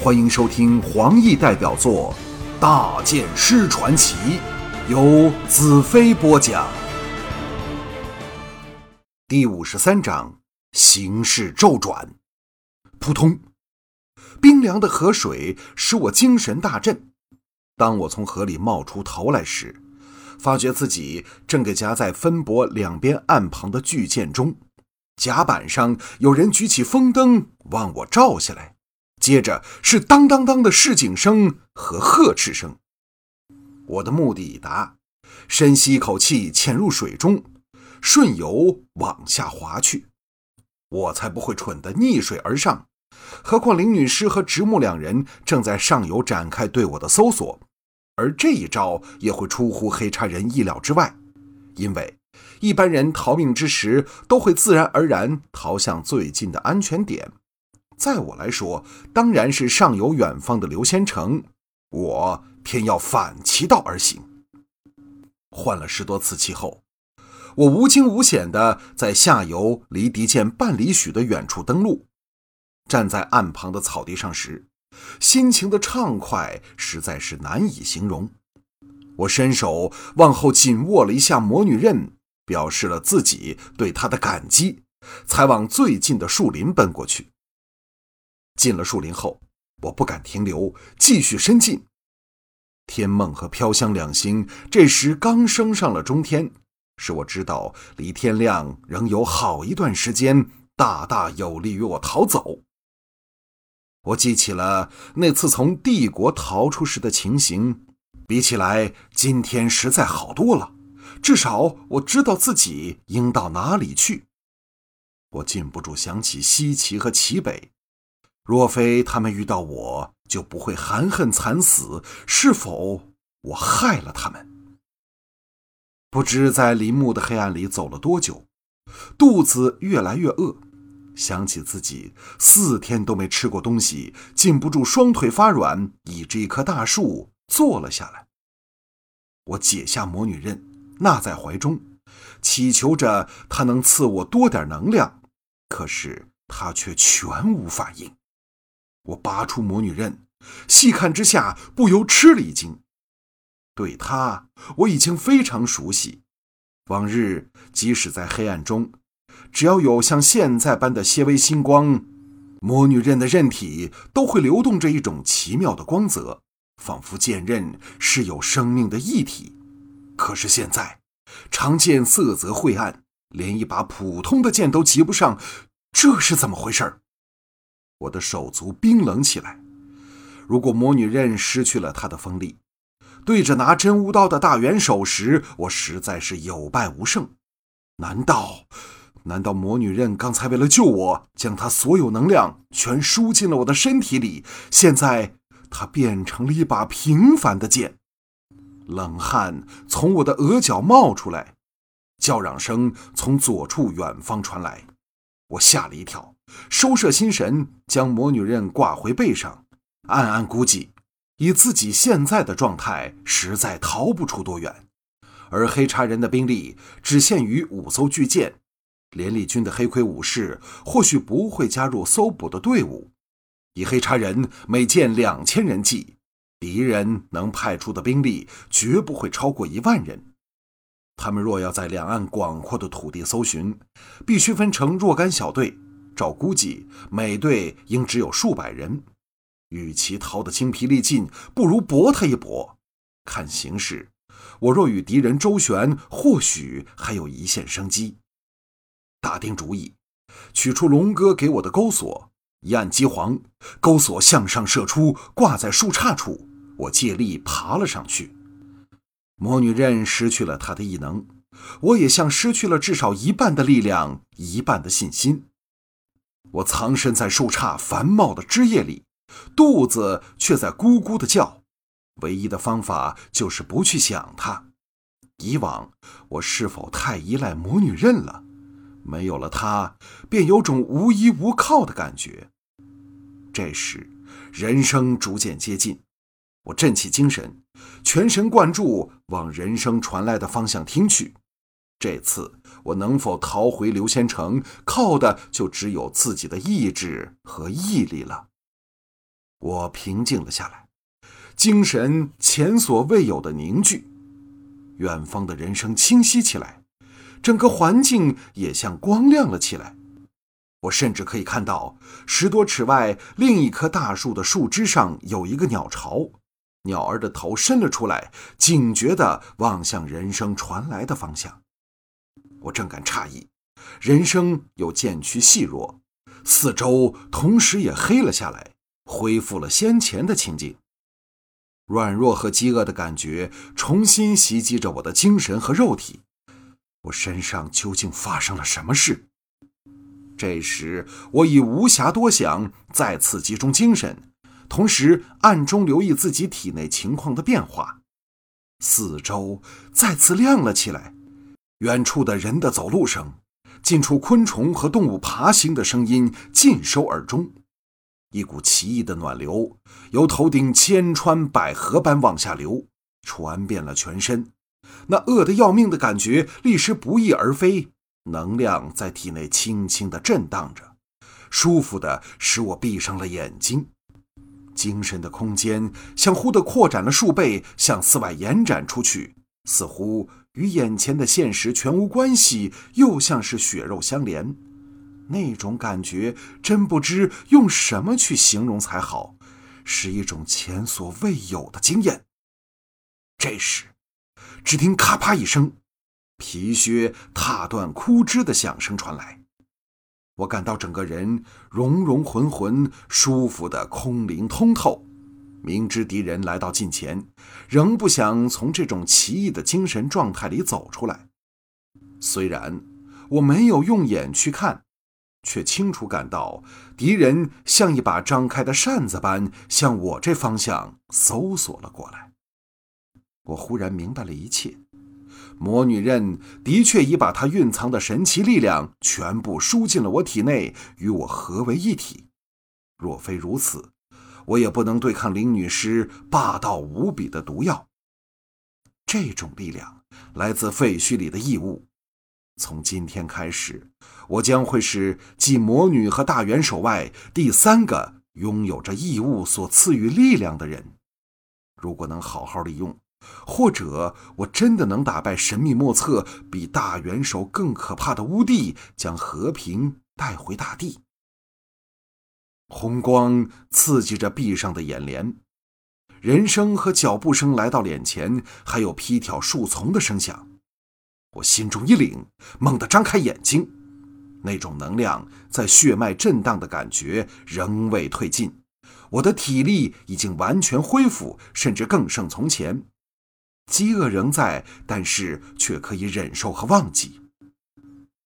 欢迎收听黄奕代表作《大剑师传奇》，由子飞播讲。第五十三章：形势骤转。扑通！冰凉的河水使我精神大振。当我从河里冒出头来时，发觉自己正给夹在分泊两边岸旁的巨舰中。甲板上有人举起风灯往我照下来，接着是当当当的示警声和呵斥声。我的目的已达，深吸一口气，潜入水中，顺游往下滑去。我才不会蠢得逆水而上，何况林女士和直木两人正在上游展开对我的搜索，而这一招也会出乎黑叉人意料之外，因为。一般人逃命之时，都会自然而然逃向最近的安全点。在我来说，当然是上游远方的刘仙成。我偏要反其道而行。换了十多次气后，我无惊无险地在下游离敌舰半里许的远处登陆。站在岸旁的草地上时，心情的畅快实在是难以形容。我伸手往后紧握了一下魔女刃。表示了自己对他的感激，才往最近的树林奔过去。进了树林后，我不敢停留，继续深进。天梦和飘香两星这时刚升上了中天，使我知道离天亮仍有好一段时间，大大有利于我逃走。我记起了那次从帝国逃出时的情形，比起来，今天实在好多了。至少我知道自己应到哪里去。我禁不住想起西岐和齐北，若非他们遇到我，就不会含恨惨死。是否我害了他们？不知在林木的黑暗里走了多久，肚子越来越饿。想起自己四天都没吃过东西，禁不住双腿发软，倚着一棵大树坐了下来。我解下魔女刃。纳在怀中，祈求着他能赐我多点能量，可是他却全无反应。我拔出魔女刃，细看之下，不由吃了一惊。对他，我已经非常熟悉。往日即使在黑暗中，只要有像现在般的些微星光，魔女刃的刃体都会流动着一种奇妙的光泽，仿佛剑刃是有生命的异体。可是现在，长剑色泽晦暗，连一把普通的剑都及不上，这是怎么回事儿我的手足冰冷起来。如果魔女刃失去了它的锋利，对着拿真无刀的大元首时，我实在是有败无胜。难道，难道魔女刃刚才为了救我，将她所有能量全输进了我的身体里？现在，它变成了一把平凡的剑。冷汗从我的额角冒出来，叫嚷声从左处远方传来，我吓了一跳，收摄心神，将魔女刃挂回背上，暗暗估计，以自己现在的状态，实在逃不出多远。而黑茶人的兵力只限于五艘巨舰，联立军的黑盔武士或许不会加入搜捕的队伍，以黑茶人每舰两千人计。敌人能派出的兵力绝不会超过一万人。他们若要在两岸广阔的土地搜寻，必须分成若干小队。照估计，每队应只有数百人。与其逃得精疲力尽，不如搏他一搏。看形势，我若与敌人周旋，或许还有一线生机。打定主意，取出龙哥给我的钩索，一按机簧，钩索向上射出，挂在树杈处。我借力爬了上去，魔女刃失去了她的异能，我也像失去了至少一半的力量，一半的信心。我藏身在树杈繁茂的枝叶里，肚子却在咕咕的叫。唯一的方法就是不去想它。以往我是否太依赖魔女刃了？没有了它，便有种无依无靠的感觉。这时，人生逐渐接近。我振起精神，全神贯注往人声传来的方向听去。这次我能否逃回刘仙城，靠的就只有自己的意志和毅力了。我平静了下来，精神前所未有的凝聚。远方的人声清晰起来，整个环境也像光亮了起来。我甚至可以看到十多尺外另一棵大树的树枝上有一个鸟巢，鸟儿的头伸了出来，警觉地望向人声传来的方向。我正感诧异，人声又渐趋细弱，四周同时也黑了下来，恢复了先前的情景。软弱和饥饿的感觉重新袭击着我的精神和肉体。我身上究竟发生了什么事？这时，我已无暇多想，再次集中精神，同时暗中留意自己体内情况的变化。四周再次亮了起来，远处的人的走路声，近处昆虫和动物爬行的声音尽收耳中。一股奇异的暖流由头顶千川百河般往下流，传遍了全身。那饿得要命的感觉立时不翼而飞，能量在体内轻轻地震荡着，舒服的使我闭上了眼睛。精神的空间像忽地扩展了数倍，向四外延展出去，似乎与眼前的现实全无关系，又像是血肉相连。那种感觉真不知用什么去形容才好，是一种前所未有的经验。这时，只听咔啪一声，皮靴踏断枯枝的响声传来，我感到整个人融融浑浑、舒服的空灵通透。明知敌人来到近前，仍不想从这种奇异的精神状态里走出来。虽然我没有用眼去看。却清楚感到，敌人像一把张开的扇子般向我这方向搜索了过来。我忽然明白了一切，魔女刃的确已把她蕴藏的神奇力量全部输进了我体内，与我合为一体。若非如此，我也不能对抗林女士霸道无比的毒药。这种力量来自废墟里的异物。从今天开始，我将会是继魔女和大元首外第三个拥有着异物所赐予力量的人。如果能好好利用，或者我真的能打败神秘莫测、比大元首更可怕的乌帝，将和平带回大地。红光刺激着闭上的眼帘，人声和脚步声来到脸前，还有劈挑树丛的声响。我心中一凛，猛地张开眼睛，那种能量在血脉震荡的感觉仍未退尽，我的体力已经完全恢复，甚至更胜从前。饥饿仍在，但是却可以忍受和忘记。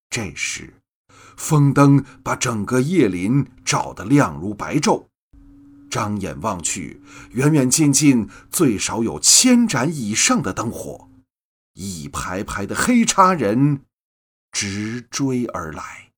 这时，风灯把整个夜林照得亮如白昼，张眼望去，远远近近最少有千盏以上的灯火。一排排的黑叉人直追而来。